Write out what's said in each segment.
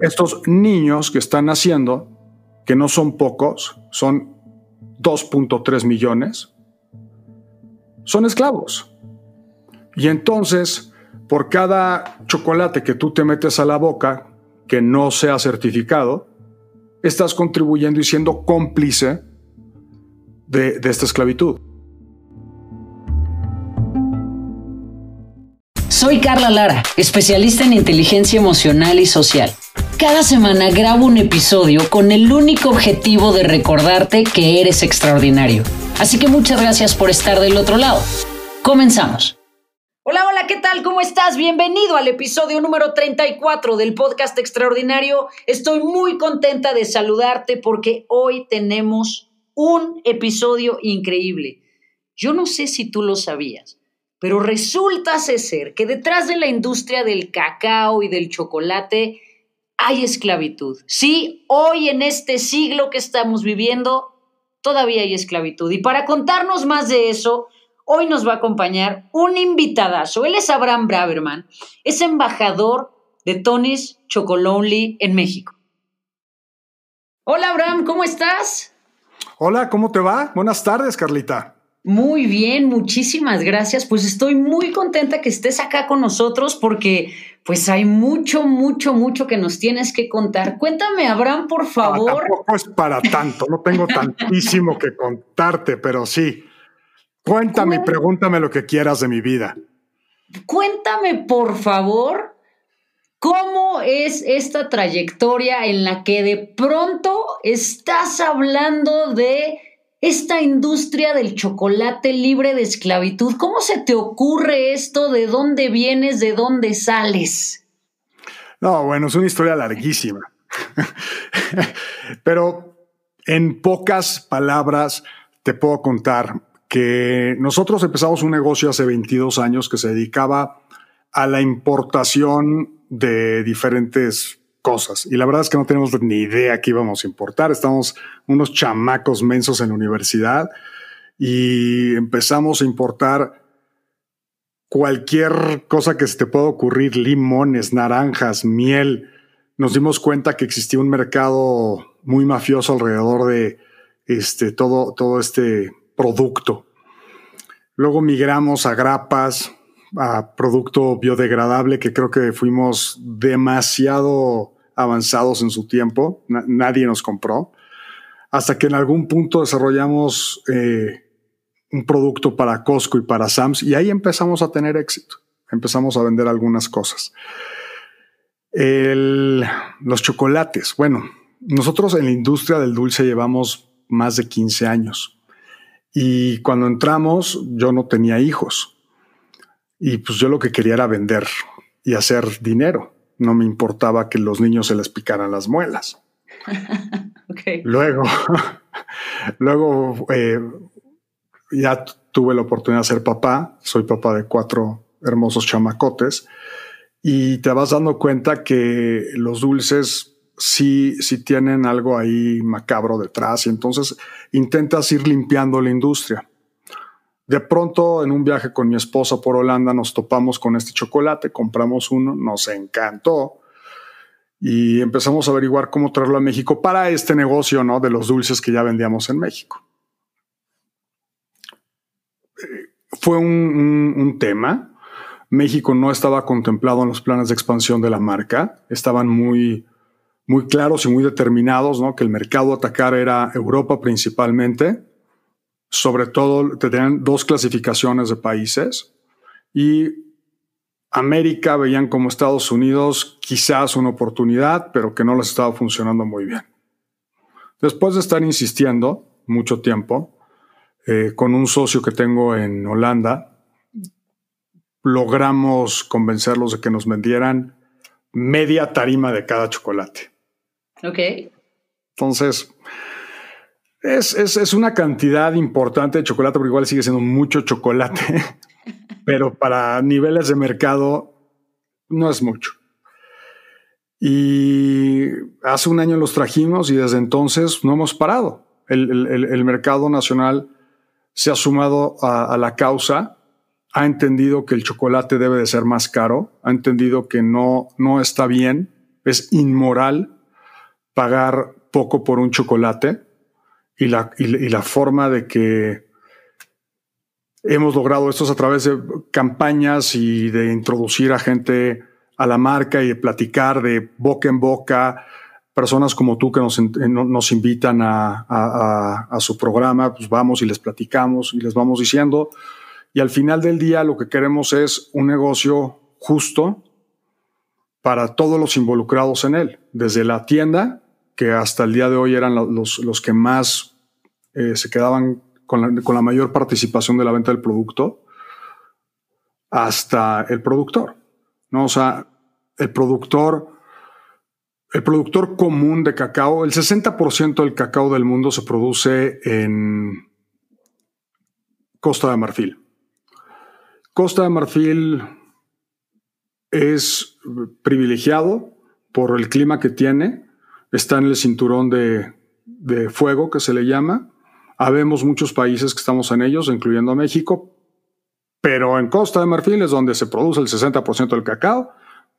estos niños que están naciendo, que no son pocos, son 2.3 millones, son esclavos. Y entonces, por cada chocolate que tú te metes a la boca, que no sea certificado, estás contribuyendo y siendo cómplice de, de esta esclavitud. Soy Carla Lara, especialista en inteligencia emocional y social. Cada semana grabo un episodio con el único objetivo de recordarte que eres extraordinario. Así que muchas gracias por estar del otro lado. Comenzamos. Hola, hola, ¿qué tal? ¿Cómo estás? Bienvenido al episodio número 34 del podcast Extraordinario. Estoy muy contenta de saludarte porque hoy tenemos un episodio increíble. Yo no sé si tú lo sabías, pero resulta ser que detrás de la industria del cacao y del chocolate hay esclavitud. Sí, hoy en este siglo que estamos viviendo, todavía hay esclavitud. Y para contarnos más de eso, hoy nos va a acompañar un invitadazo. Él es Abraham Braverman, es embajador de Tony's Chocolonely en México. Hola Abraham, ¿cómo estás? Hola, ¿cómo te va? Buenas tardes, Carlita. Muy bien, muchísimas gracias. Pues estoy muy contenta que estés acá con nosotros porque pues hay mucho, mucho, mucho que nos tienes que contar. Cuéntame, Abraham, por ah, favor. tampoco es para tanto, no tengo tantísimo que contarte, pero sí. Cuéntame, pregúntame lo que quieras de mi vida. Cuéntame, por favor, cómo es esta trayectoria en la que de pronto estás hablando de esta industria del chocolate libre de esclavitud. ¿Cómo se te ocurre esto? ¿De dónde vienes? ¿De dónde sales? No, bueno, es una historia larguísima. Pero en pocas palabras te puedo contar que nosotros empezamos un negocio hace 22 años que se dedicaba a la importación de diferentes cosas. Y la verdad es que no tenemos ni idea qué íbamos a importar. Estamos unos chamacos mensos en la universidad y empezamos a importar cualquier cosa que se te pueda ocurrir, limones, naranjas, miel. Nos dimos cuenta que existía un mercado muy mafioso alrededor de este, todo, todo este producto. Luego migramos a grapas, a producto biodegradable, que creo que fuimos demasiado avanzados en su tiempo, nadie nos compró, hasta que en algún punto desarrollamos eh, un producto para Costco y para Sams y ahí empezamos a tener éxito, empezamos a vender algunas cosas. los chocolates, bueno, nosotros en la industria del dulce llevamos más de 15 años y cuando entramos yo no tenía hijos y pues yo lo que quería era vender y hacer dinero no me importaba que los niños se les picaran las muelas. Luego, luego eh, ya tuve la oportunidad de ser papá, soy papá de cuatro hermosos chamacotes y te vas dando cuenta que los dulces sí, sí tienen algo ahí macabro detrás y entonces intentas ir limpiando la industria. De pronto, en un viaje con mi esposa por Holanda, nos topamos con este chocolate, compramos uno, nos encantó y empezamos a averiguar cómo traerlo a México para este negocio ¿no? de los dulces que ya vendíamos en México. Eh, fue un, tema. México no estaba contemplado en los planes de expansión de la marca. Estaban muy, muy claros y muy determinados, ¿no? que el mercado a atacar era Europa principalmente sobre todo tenían dos clasificaciones de países y América veían como Estados Unidos quizás una oportunidad, pero que no les estaba funcionando muy bien. Después de estar insistiendo mucho tiempo eh, con un socio que tengo en Holanda, logramos convencerlos de que nos vendieran media tarima de cada chocolate. Ok. Entonces, es, es, una cantidad importante de chocolate, pero igual sigue siendo mucho chocolate. pero para niveles de mercado no es mucho. Y hace un año los trajimos y desde entonces no hemos parado. El, mercado nacional se ha sumado a, la causa, ha entendido que el chocolate debe de ser más caro, ha entendido que no, no está bien Es inmoral pagar poco por un chocolate y la, y la forma de que hemos logrado esto a través de campañas y de introducir a gente a la marca y de platicar de boca en boca, personas como tú que nos, nos invitan a, a, su programa, pues vamos y les platicamos y les vamos diciendo. Y al final del día lo que queremos es un negocio justo para todos los involucrados en él, desde la tienda, que hasta el día de hoy eran los, que más eh, se quedaban con la, con la mayor participación de la venta del producto, hasta el productor. ¿no? O sea, el productor, el productor común de cacao, el 60% del cacao del mundo se produce en Costa de Marfil. Costa de Marfil es privilegiado por el clima que tiene, está en el cinturón de, de fuego que se le llama. Habemos muchos países que estamos en ellos, incluyendo México, pero en Costa de Marfil es donde se produce el 60% del cacao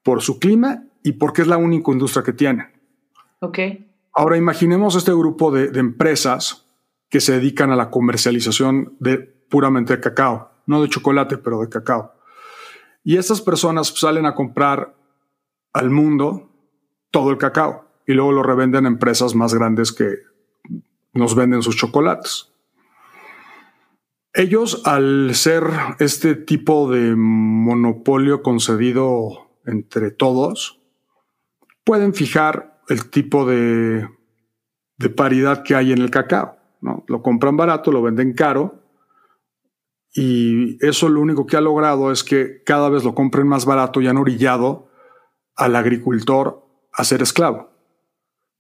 por su clima y porque es la única industria que tiene. Ok. Ahora imaginemos este grupo de, empresas que se dedican a la comercialización de puramente de cacao, no de chocolate, pero de cacao. Y estas personas salen a comprar al mundo todo el cacao y luego lo revenden a empresas más grandes que nos venden sus chocolates. Ellos, al ser este tipo de monopolio concedido entre todos, pueden fijar el tipo de, de paridad que hay en el cacao. ¿no? Lo compran barato, lo venden caro y eso lo único que ha logrado es que cada vez lo compren más barato y han orillado al agricultor a ser esclavo,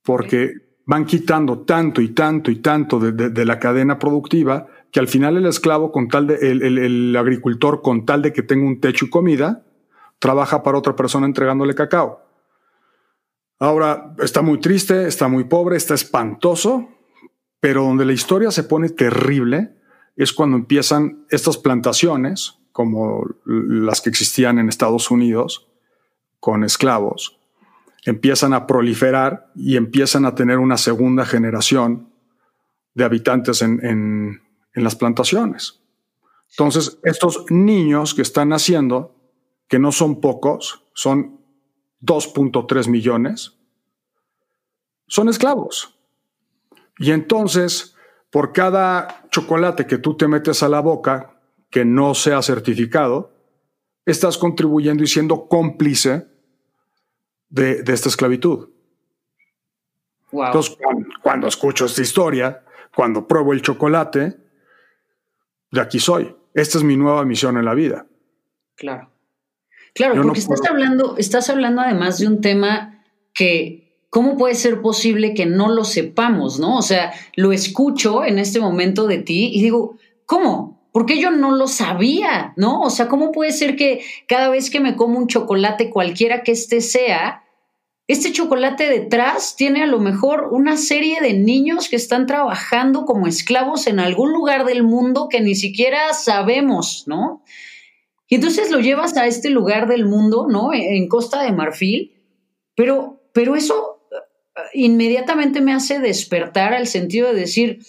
porque van quitando tanto y tanto y tanto de, la cadena productiva que al final el esclavo con tal de el agricultor con tal de que tenga un techo y comida trabaja para otra persona entregándole cacao. Ahora, está muy triste, está muy pobre, está espantoso, pero donde la historia se pone terrible es cuando empiezan estas plantaciones, como las que existían en Estados Unidos, con esclavos, empiezan a proliferar y empiezan a tener una segunda generación de habitantes en, en las plantaciones. Entonces, estos niños que están naciendo que no son pocos, son 2.3 millones, son esclavos. Y entonces, por cada chocolate que tú te metes a la boca que no sea certificado, estás contribuyendo y siendo cómplice de, esta esclavitud. Entonces, cuando, escucho esta historia, cuando pruebo el chocolate, de aquí soy. Esta es mi nueva misión en la vida. Claro. Claro, porque estás hablando, estás hablando además de un tema que, ¿cómo puede ser posible que no lo sepamos, no? O sea, lo escucho en este momento de ti y digo, ¿cómo? ¿Por qué yo no lo sabía? ¿No? O sea, ¿cómo puede ser que cada vez que me como un chocolate, cualquiera que este sea, este chocolate detrás tiene a lo mejor una serie de niños que están trabajando como esclavos en algún lugar del mundo que ni siquiera sabemos, ¿no? Y entonces lo llevas a este lugar del mundo, ¿no? En Costa de Marfil, pero, pero eso eh, inmediatamente me hace despertar al sentido de decir,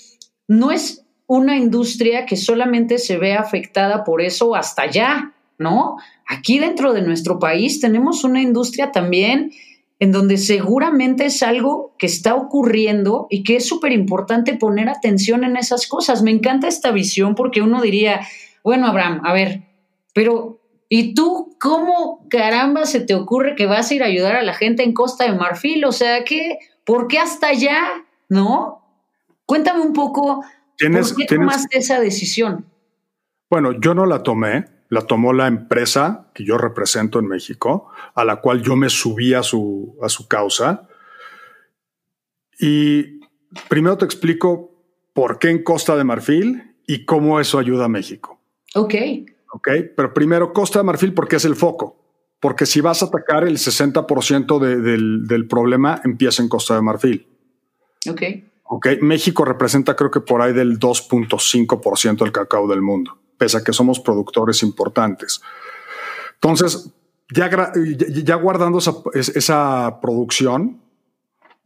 no es una industria que solamente se ve afectada por eso hasta allá, ¿no? Aquí dentro de nuestro país tenemos una industria también en donde seguramente es algo que está ocurriendo y que es súper importante poner atención en esas cosas. Me encanta esta visión porque uno diría, bueno, Abraham, a ver, pero, ¿y tú cómo caramba se te ocurre que vas a ir a ayudar a la gente en Costa de Marfil? O sea, ¿qué? ¿Por qué hasta allá? ¿No? Cuéntame un poco, ¿por qué tomaste esa decisión? Bueno, yo no la tomé, la tomó la empresa que yo represento en México, a la cual yo me subí a su, a su causa. Y primero te explico por qué en Costa de Marfil y cómo eso ayuda a México. Ok. Ok, pero primero Costa de Marfil porque es el foco. Porque si vas a atacar el 60% del, del, problema, empieza en Costa de Marfil. Ok. Ok, México representa creo que por ahí del 2.5% del cacao del mundo, pese a que somos productores importantes. Entonces, ya, ya guardando esa, esa, producción,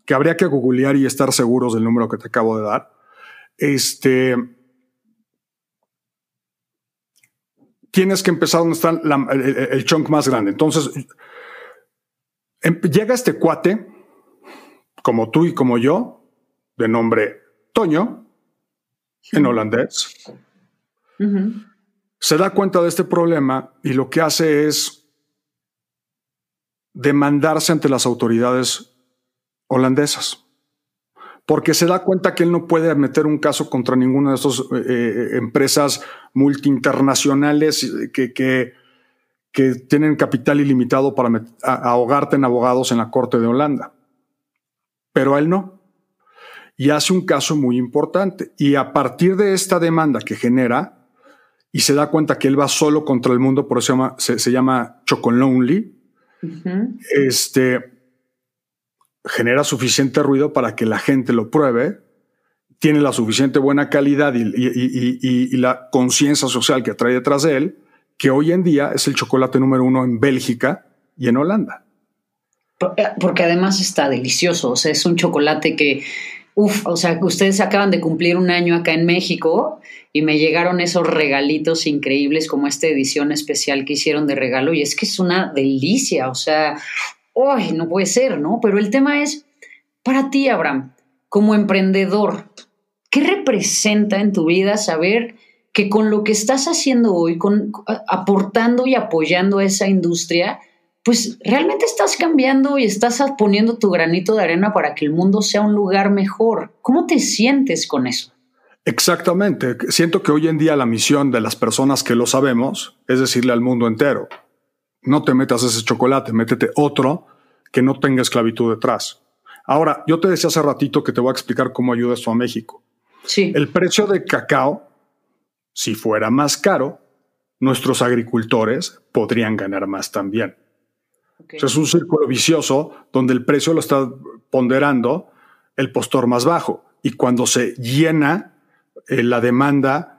que habría que googlear y estar seguros del número que te acabo de dar, este, tienes que empezar donde está el, chunk más grande. Entonces, em, llega este cuate, como tú y como yo, de nombre Toño, en holandés. Se da cuenta de este problema y lo que hace es demandarse ante las autoridades holandesas. Porque se da cuenta que él no puede meter un caso contra ninguna de estas eh, eh, empresas multiinternacionales que, que, tienen capital ilimitado para ahogarte en abogados en la corte de Holanda. Pero a él no y hace un caso muy importante. Y a partir de esta demanda que genera, y se da cuenta que él va solo contra el mundo, por eso se llama, se, llama Chocolonely, este, genera suficiente ruido para que la gente lo pruebe, tiene la suficiente buena calidad y, y la conciencia social que trae detrás de él, que hoy en día es el chocolate número uno en Bélgica y en Holanda. Eh, porque además está delicioso, o sea, es un chocolate que Uf, o sea, ustedes acaban de cumplir un año acá en México y me llegaron esos regalitos increíbles como esta edición especial que hicieron de regalo y es que es una delicia, o sea, uy, no puede ser, ¿no? Pero el tema es, para ti, Abraham, como emprendedor, ¿qué representa en tu vida saber que con lo que estás haciendo hoy, con, aportando y apoyando a esa industria, pues realmente estás cambiando y estás poniendo tu granito de arena para que el mundo sea un lugar mejor. ¿Cómo te sientes con eso? Exactamente. Siento que hoy en día la misión de las personas que lo sabemos es decirle al mundo entero, no te metas ese chocolate, métete otro que no tenga esclavitud detrás. Ahora, yo te decía hace ratito que te voy a explicar cómo ayuda esto a México. Sí. El precio de cacao, si fuera más caro, nuestros agricultores podrían ganar más también es un círculo vicioso donde el precio lo está ponderando el postor más bajo. Y cuando se llena eh, la demanda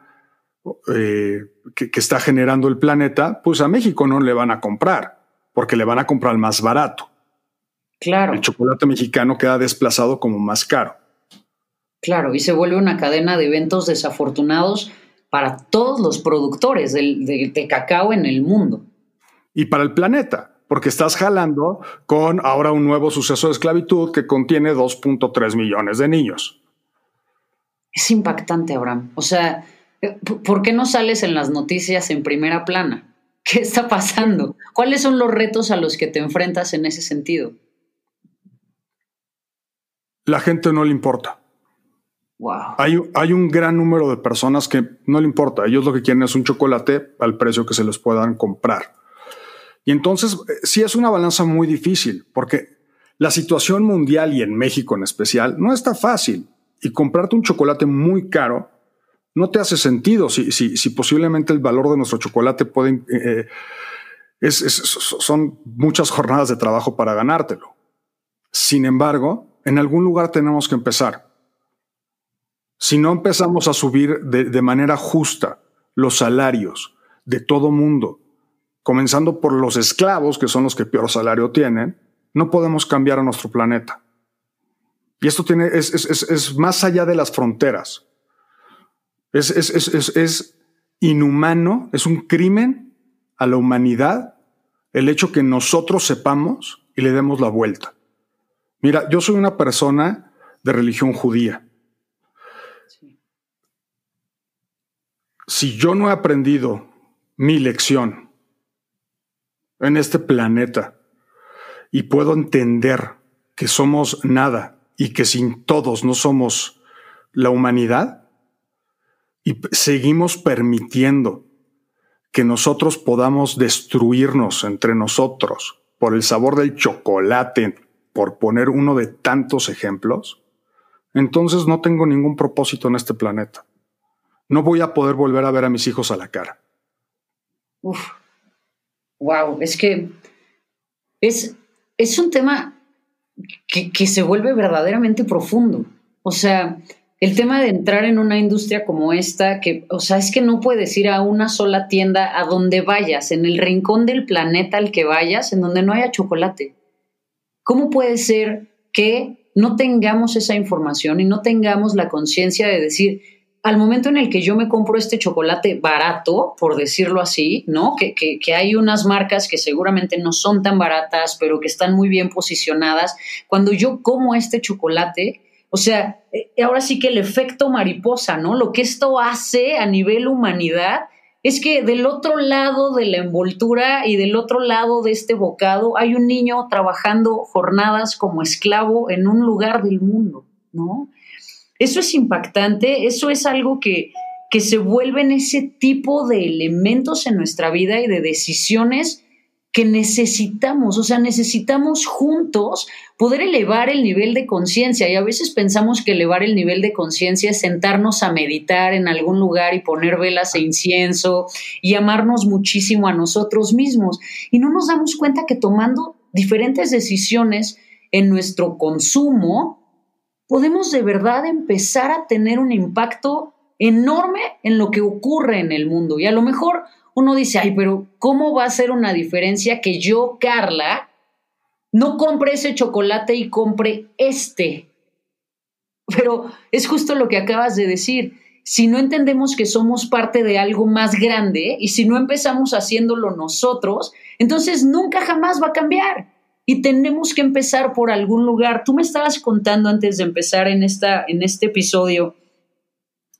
eh, que, está generando el planeta, pues a México no le van a comprar, porque le van a comprar más barato. Claro. El chocolate mexicano queda desplazado como más caro. Claro, y se vuelve una cadena de eventos desafortunados para todos los productores de cacao en el mundo. Y para el planeta porque estás jalando con ahora un nuevo suceso de esclavitud que contiene 2.3 millones de niños. Es impactante, Abraham. O sea, eh, ¿por qué no sales en las noticias en primera plana? ¿Qué está pasando? ¿Cuáles son los retos a los que te enfrentas en ese sentido? La gente no le importa. Wow. Hay, hay, un gran número de personas que no le importa. Ellos lo que quieren es un chocolate al precio que se les puedan comprar. Y entonces eh, sí es una balanza muy difícil porque la situación mundial y en México en especial no está fácil. Y comprarte un chocolate muy caro no te hace sentido si, si, posiblemente el valor de nuestro chocolate puede, eh, eh, son muchas jornadas de trabajo para ganártelo. Sin embargo, en algún lugar tenemos que empezar. Si no empezamos a subir de, de manera justa los salarios de todo mundo, comenzando por los esclavos, que son los que peor salario tienen, no podemos cambiar a nuestro planeta. Y esto tiene, es, es, más allá de las fronteras. Es, es, inhumano, es un crimen a la humanidad el hecho que nosotros sepamos y le demos la vuelta. Mira, yo soy una persona de religión judía. Si yo no he aprendido mi lección en este planeta y puedo entender que somos nada y que sin todos no somos la humanidad y seguimos permitiendo que nosotros podamos destruirnos entre nosotros por el sabor del chocolate, por poner uno de tantos ejemplos, entonces no tengo ningún propósito en este planeta. No voy a poder volver a ver a mis hijos a la cara. Wow, es que es, es un tema que, se vuelve verdaderamente profundo. O sea, el tema de entrar en una industria como esta, que, o sea, es que no puedes ir a una sola tienda a donde vayas, en el rincón del planeta al que vayas, en donde no haya chocolate. ¿Cómo puede ser que no tengamos esa información y no tengamos la conciencia de decir, al momento en el que yo me compro este chocolate barato, por decirlo así, ¿no? Que, que, hay unas marcas que seguramente no son tan baratas, pero que están muy bien posicionadas. Cuando yo como este chocolate, o sea, eh, ahora sí que el efecto mariposa, ¿no? Lo que esto hace a nivel humanidad es que del otro lado de la envoltura y del otro lado de este bocado hay un niño trabajando jornadas como esclavo en un lugar del mundo, ¿no? Eso es impactante, eso es algo que, que se vuelven ese tipo de elementos en nuestra vida y de decisiones que necesitamos, o sea, necesitamos juntos poder elevar el nivel de conciencia. Y a veces pensamos que elevar el nivel de conciencia es sentarnos a meditar en algún lugar y poner velas e incienso y amarnos muchísimo a nosotros mismos. Y no nos damos cuenta que tomando diferentes decisiones en nuestro consumo podemos de verdad empezar a tener un impacto enorme en lo que ocurre en el mundo y a lo mejor uno dice, ay, pero ¿cómo va a ser una diferencia que yo, Carla, no compre ese chocolate y compre este? Pero es justo lo que acabas de decir. Si no entendemos que somos parte de algo más grande y si no empezamos haciéndolo nosotros, entonces nunca jamás va a cambiar. Y tenemos que empezar por algún lugar. Tú me estabas contando antes de empezar en, esta, en este episodio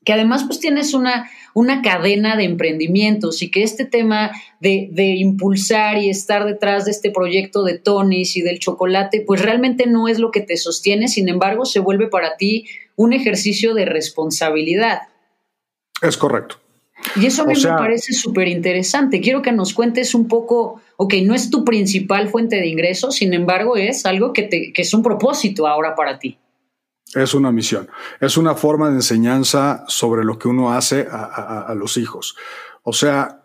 que además pues tienes una, una cadena de emprendimientos y que este tema de, impulsar y estar detrás de este proyecto de Tonis y del chocolate, pues realmente no es lo que te sostiene, sin embargo se vuelve para ti un ejercicio de responsabilidad. Es correcto. Y eso a mí me parece súper interesante. Quiero que nos cuentes un poco, ok, no es tu principal fuente de ingresos, sin embargo es algo que, te, que es un propósito ahora para ti. Es una misión. Es una forma de enseñanza sobre lo que uno hace a, los hijos. O sea,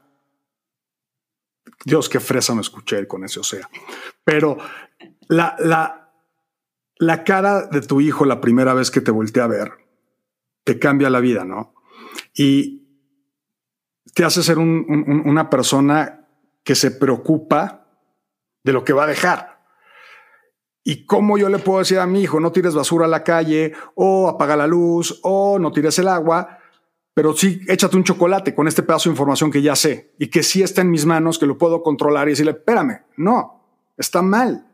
Dios, qué fresa me escuché con ese o sea. Pero la, la, la cara de tu hijo la primera vez que te voltea a ver te cambia la vida, ¿no? Y te hace ser una persona que se preocupa de lo que va a dejar. ¿Y cómo yo le puedo decir a mi hijo, no tires basura a la calle, o apaga la luz, o no tires el agua? Pero sí, échate un chocolate con este pedazo de información que ya sé y que sí está en mis manos, que lo puedo controlar y decirle, espérame, no, está mal.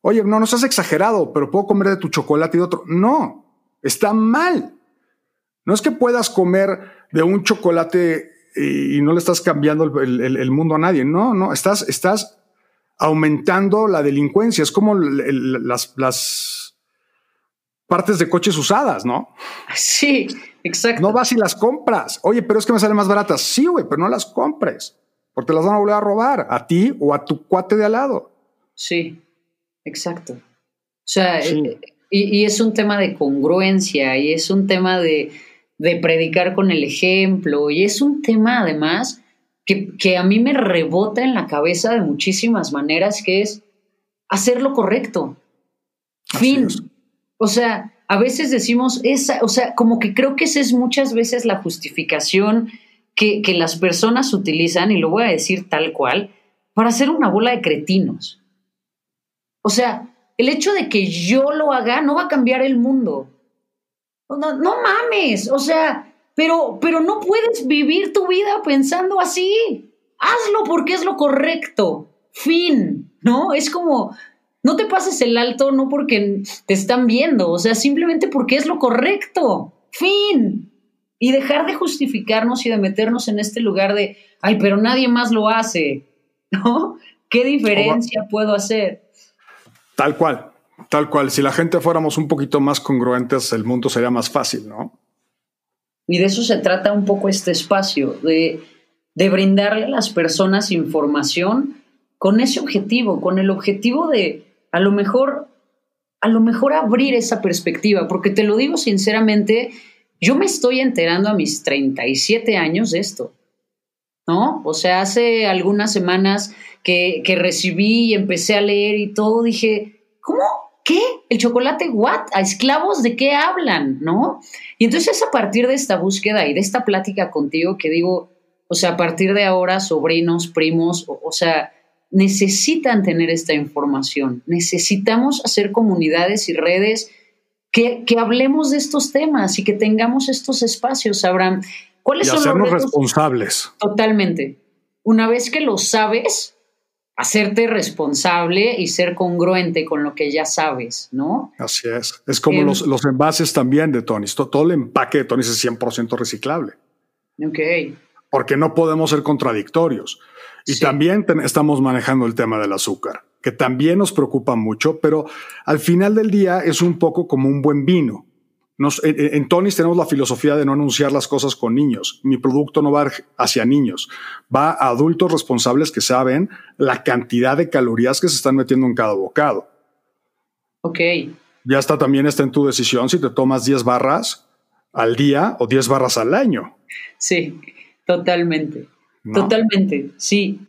Oye, no, no seas exagerado, pero puedo comer de tu chocolate y de otro. No, está mal. No es que puedas comer de un chocolate y no le estás cambiando el, el mundo a nadie. No, no, estás, estás aumentando la delincuencia. Es como las, las partes de coches usadas, ¿no? Sí, exacto. No vas y las compras. Oye, pero es que me salen más baratas. Sí, güey, pero no las compres, porque las van a volver a robar a ti o a tu cuate de al lado. Sí, exacto. O sea, eh, y, y, es un tema de congruencia y es un tema de, de predicar con el ejemplo y es un tema además que, a mí me rebota en la cabeza de muchísimas maneras, que es hacer lo correcto. fin. O sea, a veces decimos esa, o sea, como que creo que esa es muchas veces la justificación que, que las personas utilizan, y lo voy a decir tal cual, para hacer una bola de cretinos. O sea, el hecho de que yo lo haga no va a cambiar el mundo. No, no mames, o sea, pero, pero no puedes vivir tu vida pensando así. Hazlo porque es lo correcto. Fin, ¿no? Es como, no te pases el alto no porque te están viendo, o sea, simplemente porque es lo correcto. Fin. Y dejar de justificarnos y de meternos en este lugar de, ay, pero nadie más lo hace, ¿no? ¿Qué diferencia puedo hacer? Tal cual, tal cual. Si la gente fuéramos un poquito más congruentes, el mundo sería más fácil, ¿no? Y de eso se trata un poco este espacio, de, de brindarle a las personas información con ese objetivo, con el objetivo de a lo mejor, a lo mejor abrir esa perspectiva, porque te lo digo sinceramente, yo me estoy enterando a mis 37 años de esto, ¿no? O sea, hace algunas semanas que, que recibí y empecé a leer y todo, dije, ¿cómo? ¿Qué? ¿El chocolate what? ¿A esclavos de qué hablan? ¿No? Y entonces a partir de esta búsqueda y de esta plática contigo que digo, o sea, a partir de ahora, sobrinos, primos, o, sea, necesitan tener esta información. Necesitamos hacer comunidades y redes que, hablemos de estos temas y que tengamos estos espacios, Abraham. ¿Cuáles y son hacernos los responsables. Totalmente. Una vez que lo sabes, hacerte responsable y ser congruente con lo que ya sabes, ¿no? Así es. Es como em, los, los, envases también de Tony. Todo, el empaque de Tony es 100% reciclable. Ok. Porque no podemos ser contradictorios. Y también estamos manejando el tema del azúcar, que también nos preocupa mucho, pero al final del día es un poco como un buen vino en, Tonis tenemos la filosofía de no anunciar las cosas con niños. Mi producto no va hacia niños, va a adultos responsables que saben la cantidad de calorías que se están metiendo en cada bocado. Ok. Ya está también está en tu decisión si te tomas 10 barras al día o 10 barras al año. Sí, totalmente. Totalmente, sí.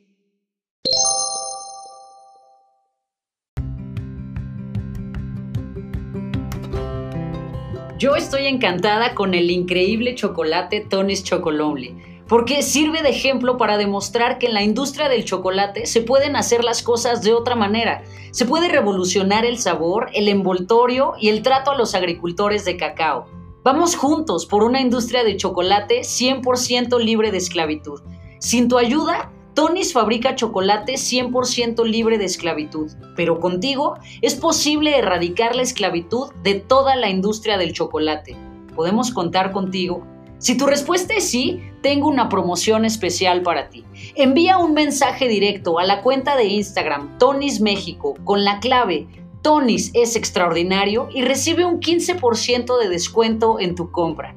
Yo estoy encantada con el increíble chocolate Tony's Chocolonely, porque sirve de ejemplo para demostrar que en la industria del chocolate se pueden hacer las cosas de otra manera. Se puede revolucionar el sabor, el envoltorio y el trato a los agricultores de cacao. Vamos juntos por una industria de chocolate 100% libre de esclavitud. Sin tu ayuda, Tony's fabrica chocolate 100% libre de esclavitud, pero contigo es posible erradicar la esclavitud de toda la industria del chocolate. ¿Podemos contar contigo? Si tu respuesta es sí, tengo una promoción especial para ti. Envía un mensaje directo a la cuenta de Instagram Tonys México con la clave Tonys es extraordinario y recibe un 15% de descuento en tu compra.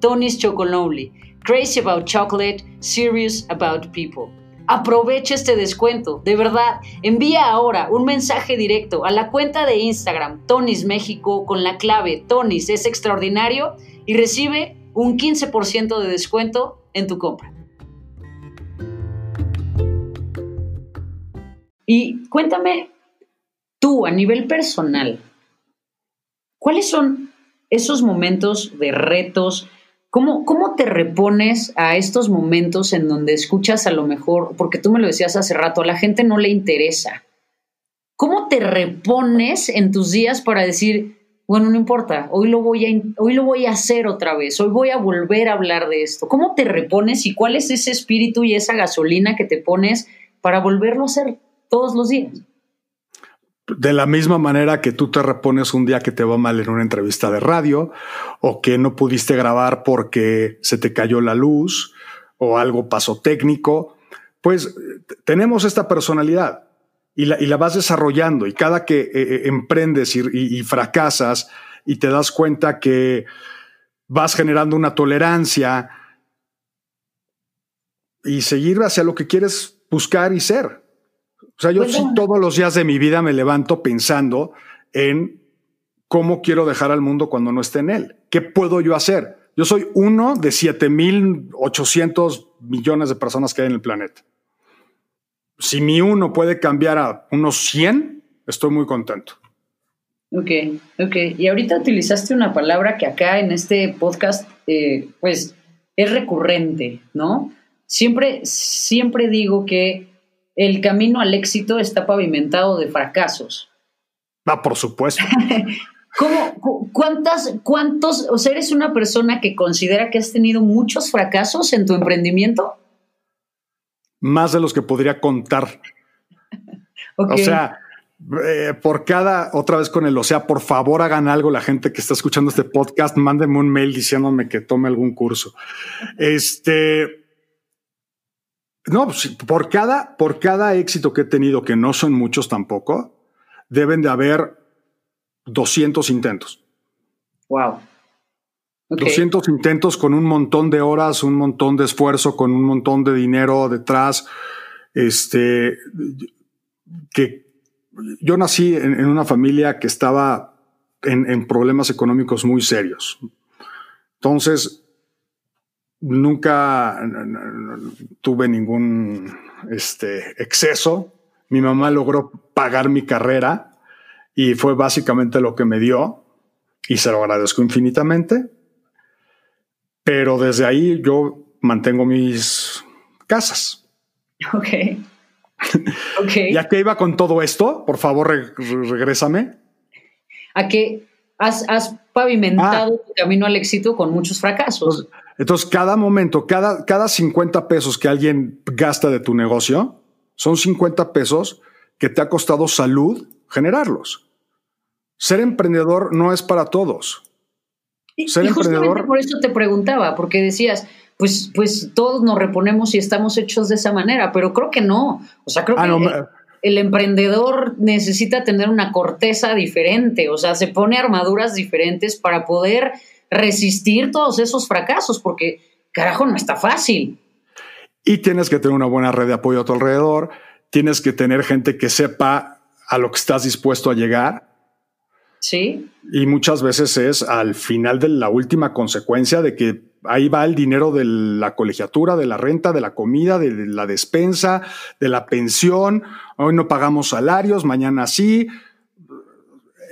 Tonys Chocolonely. Crazy about chocolate, serious about people. Aprovecha este descuento, de verdad. Envía ahora un mensaje directo a la cuenta de Instagram Tonis México con la clave Tonis es extraordinario y recibe un 15% de descuento en tu compra. Y cuéntame tú a nivel personal, ¿cuáles son esos momentos de retos? ¿Cómo, ¿Cómo te repones a estos momentos en donde escuchas a lo mejor, porque tú me lo decías hace rato, a la gente no le interesa? ¿Cómo te repones en tus días para decir, bueno, no importa, hoy lo voy a, hoy lo voy a hacer otra vez, hoy voy a volver a hablar de esto? ¿Cómo te repones y cuál es ese espíritu y esa gasolina que te pones para volverlo a hacer todos los días? De la misma manera que tú te repones un día que te va mal en una entrevista de radio o que no pudiste grabar porque se te cayó la luz o algo pasó técnico, pues tenemos esta personalidad y la, vas desarrollando y cada que eh, eh, emprendes y, fracasas y te das cuenta que vas generando una tolerancia y seguir hacia lo que quieres buscar y ser. O sea, yo sí todos los días de mi vida me levanto pensando en cómo quiero dejar al mundo cuando no esté en él. ¿Qué puedo yo hacer? Yo soy uno de 7.800 millones de personas que hay en el planeta. Si mi uno puede cambiar a unos 100, estoy muy contento. Ok, ok. Y ahorita utilizaste una palabra que acá en este podcast, eh, pues, es recurrente, ¿no? Siempre, siempre digo que el camino al éxito está pavimentado de fracasos. Ah, por supuesto. ¿Cómo, cuántas, cuántos, o sea, eres una persona que considera que has tenido muchos fracasos en tu emprendimiento? Más de los que podría contar. O sea, eh, por cada, otra vez con el, o sea, por favor hagan algo la gente que está escuchando este podcast, mándenme un mail diciéndome que tome algún curso. Este, no, pues, por cada, por cada éxito que he tenido, que no son muchos tampoco, deben de haber 200 intentos. Wow. 200 intentos con un montón de horas, un montón de esfuerzo, con un montón de dinero detrás. Este, que yo nací en, una familia que estaba en problemas económicos muy serios. Entonces, nunca tuve ningún este, exceso. Mi mamá logró pagar mi carrera y fue básicamente lo que me dio y se lo agradezco infinitamente. Pero desde ahí yo mantengo mis casas. Ok. ok. ¿Y a qué iba con todo esto? Por favor, regrésame. A que has, pavimentado ah. tu camino al éxito con muchos fracasos. Entonces, cada momento, cada, cada 50 pesos que alguien gasta de tu negocio, son 50 pesos que te ha costado salud generarlos. Ser emprendedor no es para todos. Ser emprendedor. Por eso te preguntaba, porque decías, pues, pues todos nos reponemos y estamos hechos de esa manera, pero creo que no. O sea, creo ah, que el, emprendedor necesita tener una corteza diferente, o sea, se pone armaduras diferentes para poder resistir todos esos fracasos, porque carajo, no está fácil. Y tienes que tener una buena red de apoyo a tu alrededor, tienes que tener gente que sepa a lo que estás dispuesto a llegar Sí. Y muchas veces es al final de la última consecuencia de que ahí va el dinero de la colegiatura, de la renta, de la comida, de la despensa, de la pensión. Hoy no pagamos salarios, mañana sí.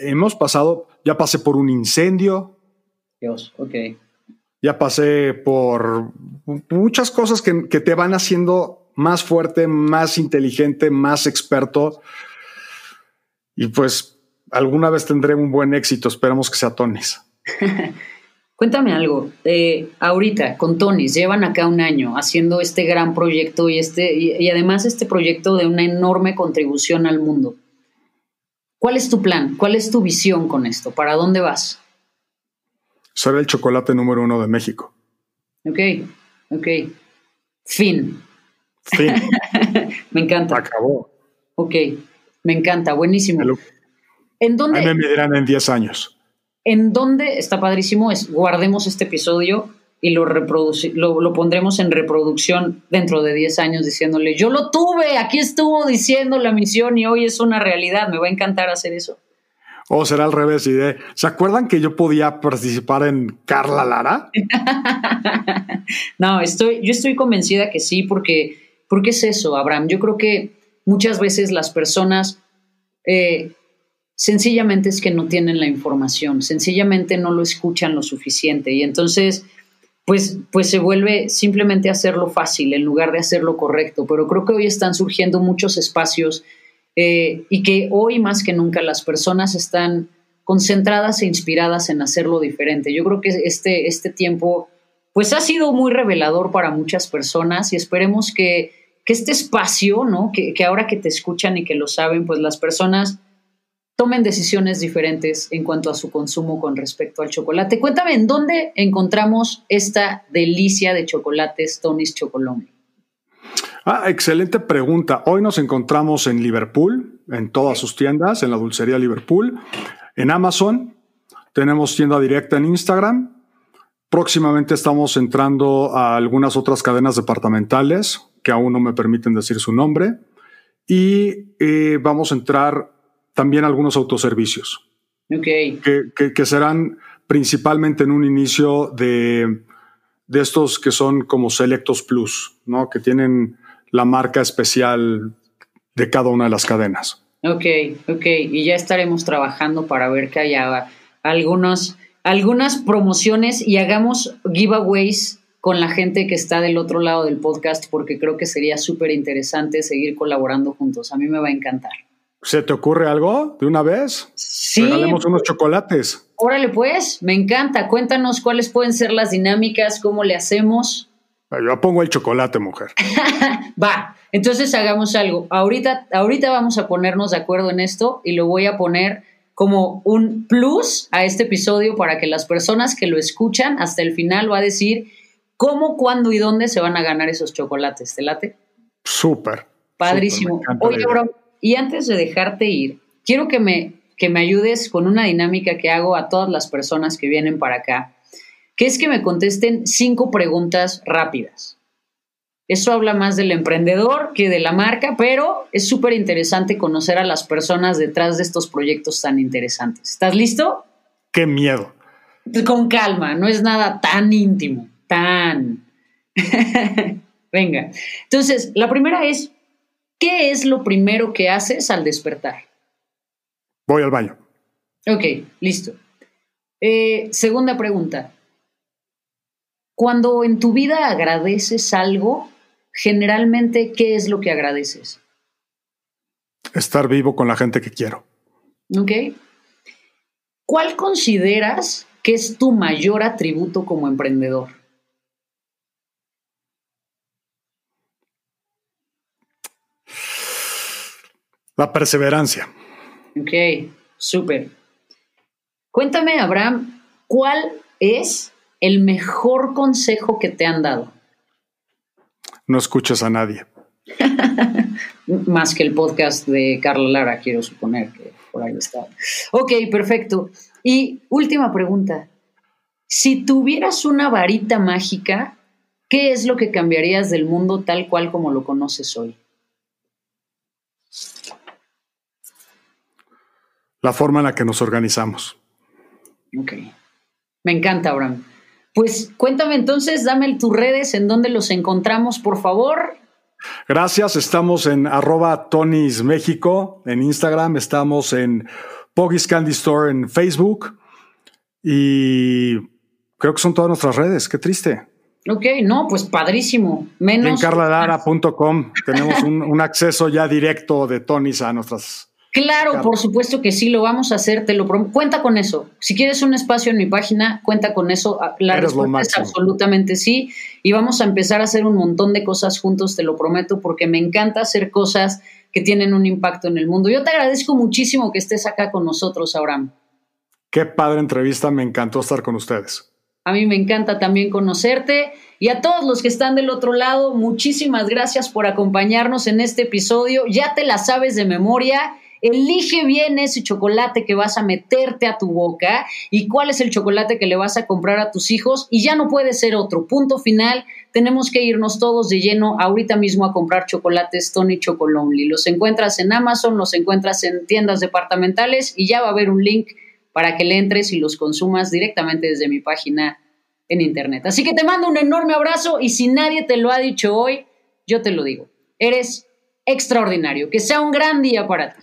Hemos pasado, ya pasé por un incendio. Dios, ok. Ya pasé por muchas cosas que, que te van haciendo más fuerte, más inteligente, más experto. Y pues alguna vez tendré un buen éxito. Esperamos que sea Tonis. Cuéntame algo. Eh, ahorita, con Tonis, llevan acá un año haciendo este gran proyecto y, este, y, además este proyecto de una enorme contribución al mundo. ¿Cuál es tu plan? ¿Cuál es tu visión con esto? ¿Para dónde vas? Ser el chocolate número uno de México. Ok, ok. Fin. Fin. me encanta. Acabó. Ok, me encanta, buenísimo. ¿En dónde? me medirán en 10 años. ¿En dónde está padrísimo? Es guardemos este episodio y lo, lo, lo, pondremos en reproducción dentro de 10 años diciéndole, yo lo tuve, aquí estuvo diciendo la misión y hoy es una realidad, me va a encantar hacer eso. O será al revés, y de, ¿se acuerdan que yo podía participar en Carla Lara? no, estoy, yo estoy convencida que sí, porque, porque es eso, Abraham. Yo creo que muchas veces las personas eh, sencillamente es que no tienen la información, sencillamente no lo escuchan lo suficiente y entonces pues, pues se vuelve simplemente hacerlo fácil en lugar de hacerlo correcto. Pero creo que hoy están surgiendo muchos espacios eh, y que hoy más que nunca las personas están concentradas e inspiradas en hacerlo diferente. Yo creo que este, este tiempo pues ha sido muy revelador para muchas personas y esperemos que, que este espacio, ¿no? Que, ahora que te escuchan y que lo saben, pues las personas tomen decisiones diferentes en cuanto a su consumo con respecto al chocolate. Cuéntame, ¿en dónde encontramos esta delicia de chocolates Tony's Chocolonely? Ah, excelente pregunta. Hoy nos encontramos en Liverpool, en todas sus tiendas, en la dulcería Liverpool, en Amazon. Tenemos tienda directa en Instagram. Próximamente estamos entrando a algunas otras cadenas departamentales que aún no me permiten decir su nombre. Y eh, vamos a entrar también algunos autoservicios. Okay. Que, serán principalmente en un inicio de, de, estos que son como Selectos Plus, ¿no? Que tienen la marca especial de cada una de las cadenas. Ok, ok. Y ya estaremos trabajando para ver que haya algunos, algunas promociones y hagamos giveaways con la gente que está del otro lado del podcast porque creo que sería súper interesante seguir colaborando juntos. A mí me va a encantar. ¿Se te ocurre algo de una vez? Sí. Regalemos unos chocolates. Órale, pues, me encanta. Cuéntanos cuáles pueden ser las dinámicas, cómo le hacemos. Yo pongo el chocolate, mujer. Va, entonces hagamos algo. Ahorita, ahorita vamos a ponernos de acuerdo en esto y lo voy a poner como un plus a este episodio para que las personas que lo escuchan hasta el final va a decir cómo, cuándo y dónde se van a ganar esos chocolates. ¿Te late? Súper. Padrísimo. Oye, bro, y antes de dejarte ir, quiero que me, que me ayudes con una dinámica que hago a todas las personas que vienen para acá, que es que me contesten cinco preguntas rápidas. Eso habla más del emprendedor que de la marca, pero es súper interesante conocer a las personas detrás de estos proyectos tan interesantes. ¿Estás listo? Qué miedo. Con calma, no es nada tan íntimo, tan... Venga. Entonces, la primera es, ¿Qué es lo primero que haces al despertar? Voy al baño. Ok, listo. Eh, segunda pregunta. Cuando en tu vida agradeces algo, generalmente, ¿qué es lo que agradeces? Estar vivo con la gente que quiero. Ok. ¿Cuál consideras que es tu mayor atributo como emprendedor? La perseverancia. Ok, súper. Cuéntame, Abraham, ¿cuál es el mejor consejo que te han dado? No escuches a nadie. Más que el podcast de Carla Lara, quiero suponer que por ahí está. Ok, perfecto. Y última pregunta. Si tuvieras una varita mágica, ¿qué es lo que cambiarías del mundo tal cual como lo conoces hoy? La forma en la que nos organizamos. Ok. Me encanta, Abraham. Pues cuéntame entonces, dame tus redes, en dónde los encontramos, por favor. Gracias, estamos en arroba México en Instagram, estamos en Poggy's Candy Store en Facebook y creo que son todas nuestras redes, qué triste. Ok, no, pues padrísimo. Menos. en carlalara.com tenemos un, un, acceso ya directo de Tonys a nuestras Claro, por supuesto que sí, lo vamos a hacer, te lo prometo. Cuenta con eso. Si quieres un espacio en mi página, cuenta con eso. Ah, la respuesta es absolutamente sí. Y vamos a empezar a hacer un montón de cosas juntos, te lo prometo, porque me encanta hacer cosas que tienen un impacto en el mundo. Yo te agradezco muchísimo que estés acá con nosotros, Abraham. Qué padre entrevista, me encantó estar con ustedes. A mí me encanta también conocerte y a todos los que están del otro lado, muchísimas gracias por acompañarnos en este episodio. Ya te la sabes de memoria Elige bien ese chocolate que vas a meterte a tu boca y cuál es el chocolate que le vas a comprar a tus hijos y ya no puede ser otro. Punto final. Tenemos que irnos todos de lleno ahorita mismo a comprar chocolates Tony Chocolonely. Los encuentras en Amazon, los encuentras en tiendas departamentales y ya va a haber un link para que le entres y los consumas directamente desde mi página en internet. Así que te mando un enorme abrazo y si nadie te lo ha dicho hoy, yo te lo digo. Eres extraordinario. Que sea un gran día para ti.